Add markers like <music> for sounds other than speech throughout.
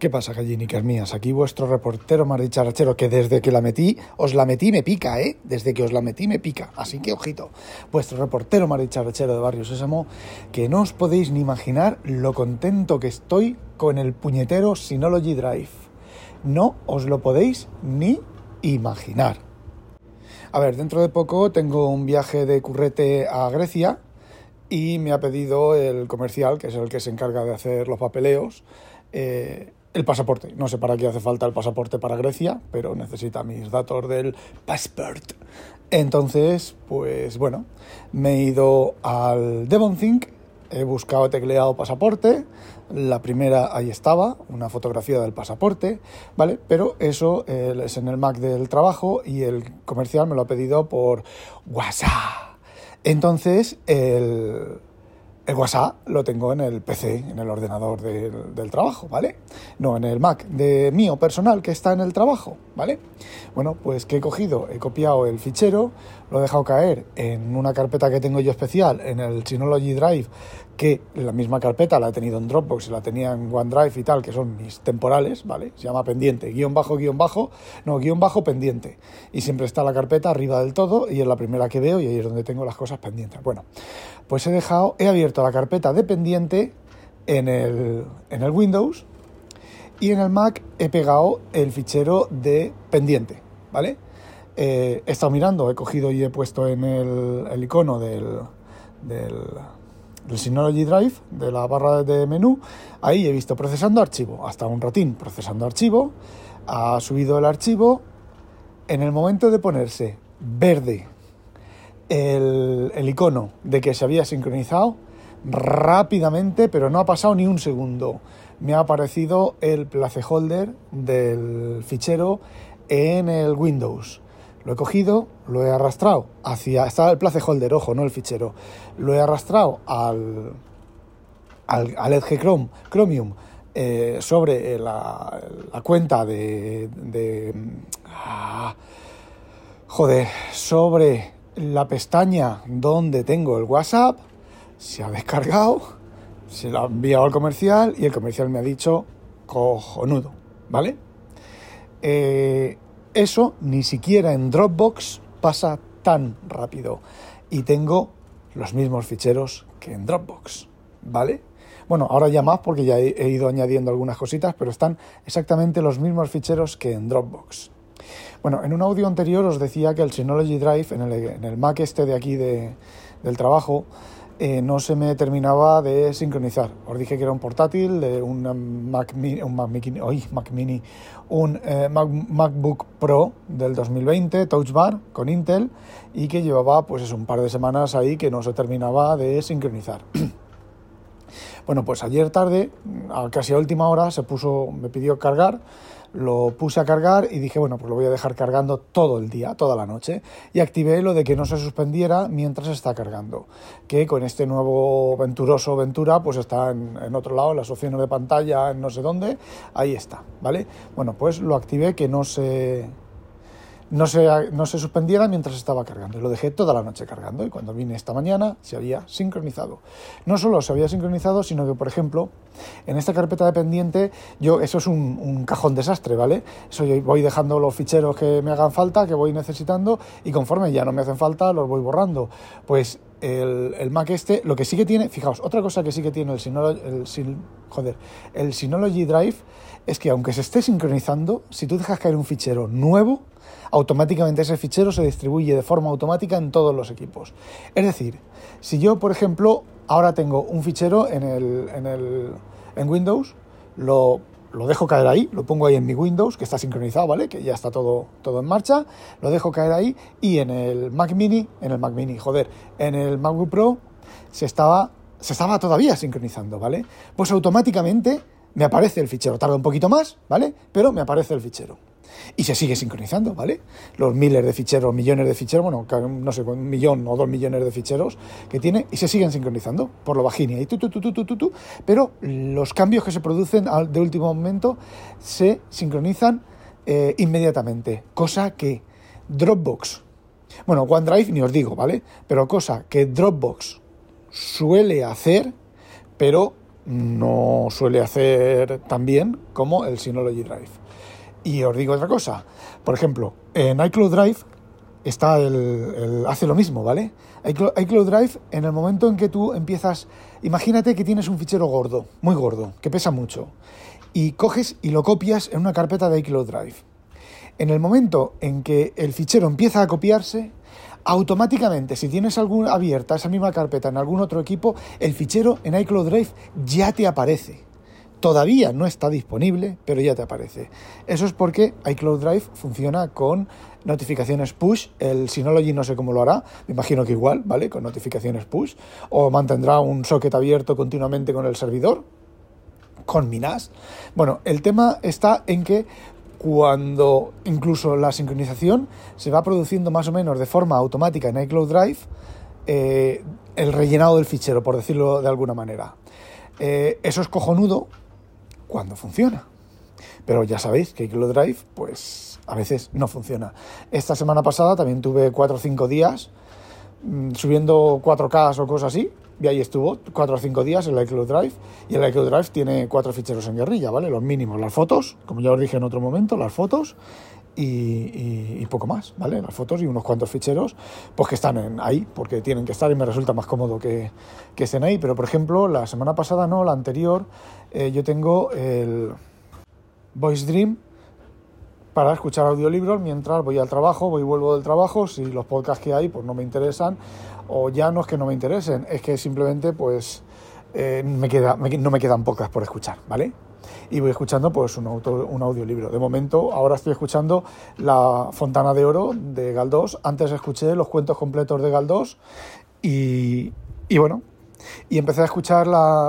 ¿Qué pasa, gallinicas mías? Aquí vuestro reportero más dicharachero, que desde que la metí, os la metí me pica, ¿eh? Desde que os la metí me pica, así que ojito. Vuestro reportero más dicharachero de Barrio Sésamo, que no os podéis ni imaginar lo contento que estoy con el puñetero Synology Drive. No os lo podéis ni imaginar. A ver, dentro de poco tengo un viaje de currete a Grecia y me ha pedido el comercial, que es el que se encarga de hacer los papeleos, eh, el pasaporte. No sé para qué hace falta el pasaporte para Grecia, pero necesita mis datos del passport. Entonces, pues bueno, me he ido al DevonThink, he buscado, tecleado pasaporte, la primera ahí estaba, una fotografía del pasaporte, ¿vale? Pero eso eh, es en el Mac del trabajo y el comercial me lo ha pedido por WhatsApp. Entonces, el, el WhatsApp lo tengo en el PC, en el ordenador del, trabajo, ¿vale? No en el Mac de mío personal que está en el trabajo, ¿vale? Bueno, pues que he cogido, he copiado el fichero, lo he dejado caer en una carpeta que tengo yo especial, en el Synology Drive, que la misma carpeta la he tenido en Dropbox la tenía en OneDrive y tal, que son mis temporales, ¿vale? Se llama pendiente, guion bajo, guion bajo, no, guion bajo, pendiente. Y siempre está la carpeta arriba del todo y es la primera que veo y ahí es donde tengo las cosas pendientes. Bueno, pues he dejado, he abierto la carpeta de pendiente en el, en el Windows y en el Mac he pegado el fichero de pendiente, ¿vale? Eh, he estado mirando, he cogido y he puesto en el, icono del el Synology Drive de la barra de menú, ahí he visto procesando archivo, hasta un ratín procesando archivo, ha subido el archivo, en el momento de ponerse verde el, el icono de que se había sincronizado, rápidamente, pero no ha pasado ni un segundo, me ha aparecido el placeholder del fichero en el Windows. Lo he cogido, lo he arrastrado hacia. Estaba el placeholder, ojo, no el fichero. Lo he arrastrado al, al, Edge Chrome, Chromium eh, sobre la, la, cuenta de. de ah, joder, sobre la pestaña donde tengo el WhatsApp. Se ha descargado, se lo ha enviado al comercial y el comercial me ha dicho cojonudo, ¿vale? Eh, eso ni siquiera en Dropbox pasa tan rápido. Y tengo los mismos ficheros que en Dropbox, ¿vale? Bueno, ahora ya más porque ya he, ido añadiendo algunas cositas, pero están exactamente los mismos ficheros que en Dropbox. Bueno, en un audio anterior os decía que el Synology Drive, en el, en el Mac este de aquí de, del trabajo, eh, no se me terminaba de sincronizar. Os dije que era un portátil, de un Mac Mini, un, Mac Mini, un eh, MacBook Pro del 2020, Touch Bar, con Intel, y que llevaba pues un par de semanas ahí que no se terminaba de sincronizar. <clears throat> bueno, pues ayer tarde, a casi a última hora, se puso, me pidió cargar lo puse a cargar y dije, bueno, pues lo voy a dejar cargando todo el día, toda la noche. Y activé lo de que no se suspendiera mientras está cargando. Que con este nuevo venturoso Ventura, pues está en, en otro lado, las opciones de pantalla, en no sé dónde, ahí está, ¿vale? Bueno, pues lo activé que no se no se, no se suspendiera mientras estaba cargando. Lo dejé toda la noche cargando y cuando vine esta mañana se había sincronizado. No solo se había sincronizado, sino que, por ejemplo, en esta carpeta de pendiente, yo, eso es un, cajón desastre, ¿vale? Eso yo voy dejando los ficheros que me hagan falta, que voy necesitando, y conforme ya no me hacen falta, los voy borrando. Pues el, el, Mac este, lo que sí que tiene, fijaos, otra cosa que sí que tiene el Synology, el, el Synology Drive es que aunque se esté sincronizando, si tú dejas caer un fichero nuevo, automáticamente ese fichero se distribuye de forma automática en todos los equipos. Es decir, si yo, por ejemplo, ahora tengo un fichero en, el, en, el, en Windows, lo, lo, dejo caer ahí, lo pongo ahí en mi Windows, que está sincronizado, ¿vale? Que ya está todo, todo en marcha, lo dejo caer ahí y en el Mac Mini, en el Mac Mini, joder, en el MacBook Pro se estaba, se estaba todavía sincronizando, ¿vale? Pues automáticamente me aparece el fichero. Tarda un poquito más, ¿vale? Pero me aparece el fichero. Y se sigue sincronizando, ¿vale? Los miles de ficheros, millones de ficheros, bueno, no sé, un millón o dos millones de ficheros que tiene y se siguen sincronizando por lo bajinia y tú, tú, tú, tú, tú, tú, pero los cambios que se producen de último momento se sincronizan eh, inmediatamente, cosa que Dropbox, bueno, OneDrive ni os digo, ¿vale? Pero cosa que Dropbox suele hacer, pero no suele hacer tan bien como el Synology Drive. Y os digo otra cosa, por ejemplo, en iCloud Drive está el, hace lo mismo, ¿vale? iCloud, iCloud Drive, en el momento en que tú empiezas, imagínate que tienes un fichero gordo, muy gordo, que pesa mucho, y coges y lo copias en una carpeta de iCloud Drive. En el momento en que el fichero empieza a copiarse, automáticamente, si tienes alguna abierta esa misma carpeta en algún otro equipo, el fichero en iCloud Drive ya te aparece. Todavía no está disponible, pero ya te aparece. Eso es porque iCloud Drive funciona con notificaciones push. El Synology no sé cómo lo hará, me imagino que igual, ¿vale? Con notificaciones push. O mantendrá un socket abierto continuamente con el servidor, con Minas. Bueno, el tema está en que cuando incluso la sincronización se va produciendo más o menos de forma automática en iCloud Drive, eh, el rellenado del fichero, por decirlo de alguna manera. Eh, eso es cojonudo cuando funciona. Pero ya sabéis que iCloud Drive, pues a veces no funciona. Esta semana pasada también tuve 4 o 5 días mm, subiendo 4K o cosas así, y ahí estuvo 4 o 5 días en el iCloud Drive. Y el iCloud Drive tiene cuatro ficheros en guerrilla, ¿vale? Los mínimos, las fotos, como ya os dije en otro momento, las fotos y, poco más, ¿vale? Las fotos y unos cuantos ficheros, pues que están ahí, porque tienen que estar y me resulta más cómodo que, que estén ahí. Pero, por ejemplo, la semana pasada no, la anterior, eh, yo tengo el Voice Dream para escuchar audiolibros mientras voy al trabajo, voy y vuelvo del trabajo, si los podcasts que hay pues no me interesan, o ya no es que no me interesen, es que simplemente pues eh, me queda, no me quedan pocas por escuchar, ¿vale? Y voy escuchando pues un, auto, un audiolibro. De momento, ahora estoy escuchando La Fontana de Oro de Galdós. Antes escuché los cuentos completos de Galdós y, y bueno, y empecé a escuchar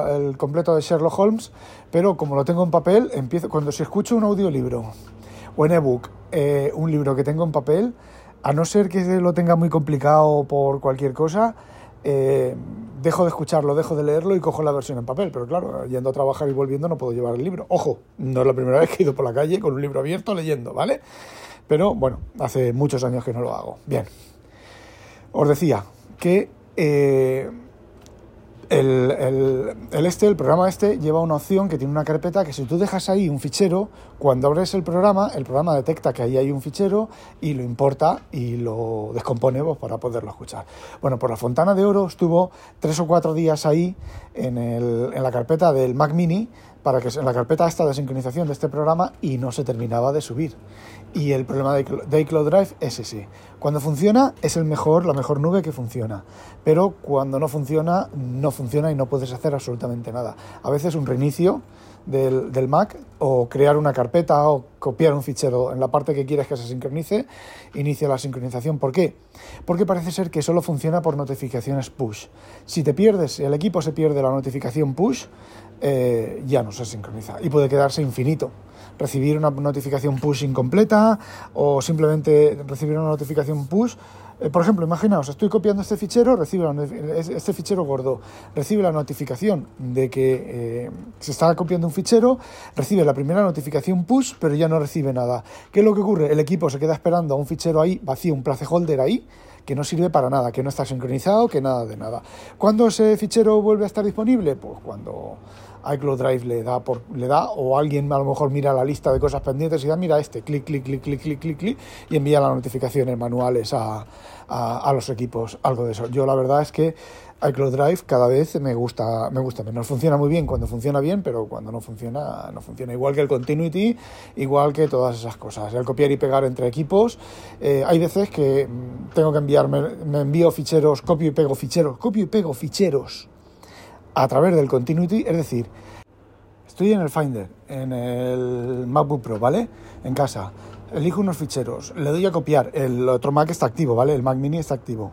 el completo de Sherlock Holmes, pero como lo tengo en papel, empiezo cuando si escucho un audiolibro o en ebook, eh, un libro que tengo en papel, a no ser que lo tenga muy complicado por cualquier cosa, eh, dejo de escucharlo, dejo de leerlo y cojo la versión en papel. Pero claro, yendo a trabajar y volviendo no puedo llevar el libro. Ojo, no es la primera <laughs> vez que he ido por la calle con un libro abierto leyendo, ¿vale? Pero bueno, hace muchos años que no lo hago. Bien, os decía que eh, el, este, el programa este, lleva una opción que tiene una carpeta que si tú dejas ahí un fichero, cuando abres el programa, el programa detecta que ahí hay un fichero y lo importa y lo descompone pues, para poderlo escuchar. Bueno, por la Fontana de Oro estuvo tres o cuatro días ahí en, la carpeta del Mac Mini para que en la carpeta esta de sincronización de este programa y no se terminaba de subir. Y el problema de iCloud Drive es ese. Cuando funciona es el mejor, la mejor nube que funciona. Pero cuando no funciona, no funciona y no puedes hacer absolutamente nada. A veces un reinicio del, del, Mac o crear una carpeta o copiar un fichero en la parte que quieres que se sincronice, inicia la sincronización. ¿Por qué? Porque parece ser que solo funciona por notificaciones push. Si te pierdes, el equipo se pierde la notificación push, eh, ya no se sincroniza y puede quedarse infinito. Recibir una notificación push incompleta o simplemente recibir una notificación push eh, por ejemplo, imaginaos, estoy copiando este fichero, recibe este fichero gordo, recibe la notificación de que eh, se está copiando un fichero, recibe la primera notificación push, pero ya no recibe nada. ¿Qué es lo que ocurre? El equipo se queda esperando a un fichero ahí vacío, un placeholder ahí, que no sirve para nada, que no está sincronizado, que nada de nada. ¿Cuándo ese fichero vuelve a estar disponible? Pues cuando iCloud Drive le da, le da o alguien a lo mejor mira la lista de cosas pendientes y da, mira este, clic, clic, clic, clic, clic, clic, clic y envía las notificaciones manuales a, a, los equipos, algo de eso. Yo la verdad es que iCloud Drive cada vez me gusta, me gusta menos. Funciona muy bien cuando funciona bien, pero cuando no funciona, no funciona. Igual que el Continuity, igual que todas esas cosas. El copiar y pegar entre equipos. Eh, hay veces que mm, tengo que enviarme, me envío ficheros, copio y pego ficheros, copio y pego ficheros a través del Continuity, es decir, estoy en el Finder, en el MacBook Pro, ¿vale? En casa. Elijo unos ficheros, le doy a copiar, el otro Mac está activo, ¿vale? El Mac mini está activo.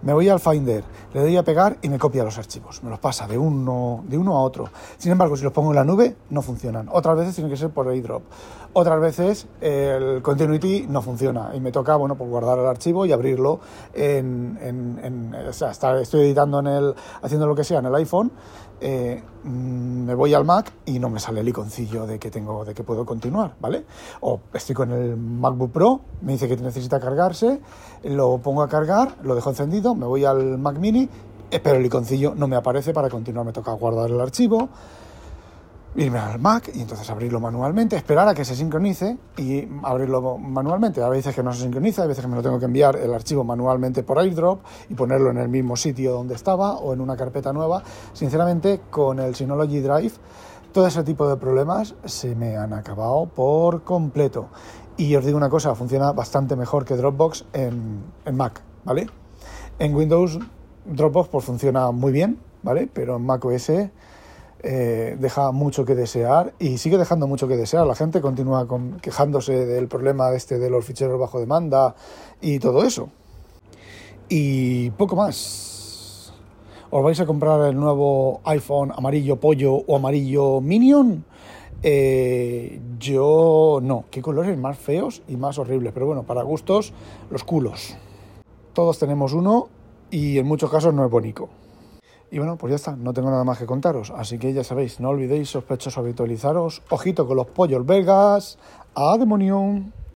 Me voy al Finder, le doy a pegar y me copia los archivos. Me los pasa de uno, de uno a otro. Sin embargo, si los pongo en la nube, no funcionan. Otras veces tiene que ser por airdrop. Otras veces el Continuity no funciona y me toca, bueno, pues guardar el archivo y abrirlo en... en, estoy editando en el... haciendo lo que sea en el iPhone eh, mm, me voy al Mac y no me sale el iconcillo de que tengo, de que puedo continuar, ¿vale? O estoy con el MacBook Pro, me dice que necesita cargarse, lo pongo a cargar, lo dejo encendido, me voy al Mac Mini, pero el iconcillo no me aparece para continuar, me toca guardar el archivo, irme al Mac y entonces abrirlo manualmente, esperar a que se sincronice y abrirlo manualmente. A veces que no se sincroniza, a veces que me lo tengo que enviar el archivo manualmente por airdrop y ponerlo en el mismo sitio donde estaba o en una carpeta nueva. Sinceramente, con el Synology Drive, todo ese tipo de problemas se me han acabado por completo. Y os digo una cosa, funciona bastante mejor que Dropbox en, en Mac, ¿vale? En Windows Dropbox pues funciona muy bien, ¿vale? Pero en Mac OS eh, deja mucho que desear y sigue dejando mucho que desear. La gente continúa quejándose del problema este de los ficheros bajo demanda y todo eso. Y poco más. ¿Os vais a comprar el nuevo iPhone amarillo pollo o amarillo minion? Eh, yo no. Qué colores más feos y más horribles. Pero bueno, para gustos, los culos. Todos tenemos uno y en muchos casos no es bonito. Y bueno, pues ya está, no tengo nada más que contaros. Así que ya sabéis, no olvidéis sospechosos habitualizaros. Ojito con los pollos belgas. ¡A!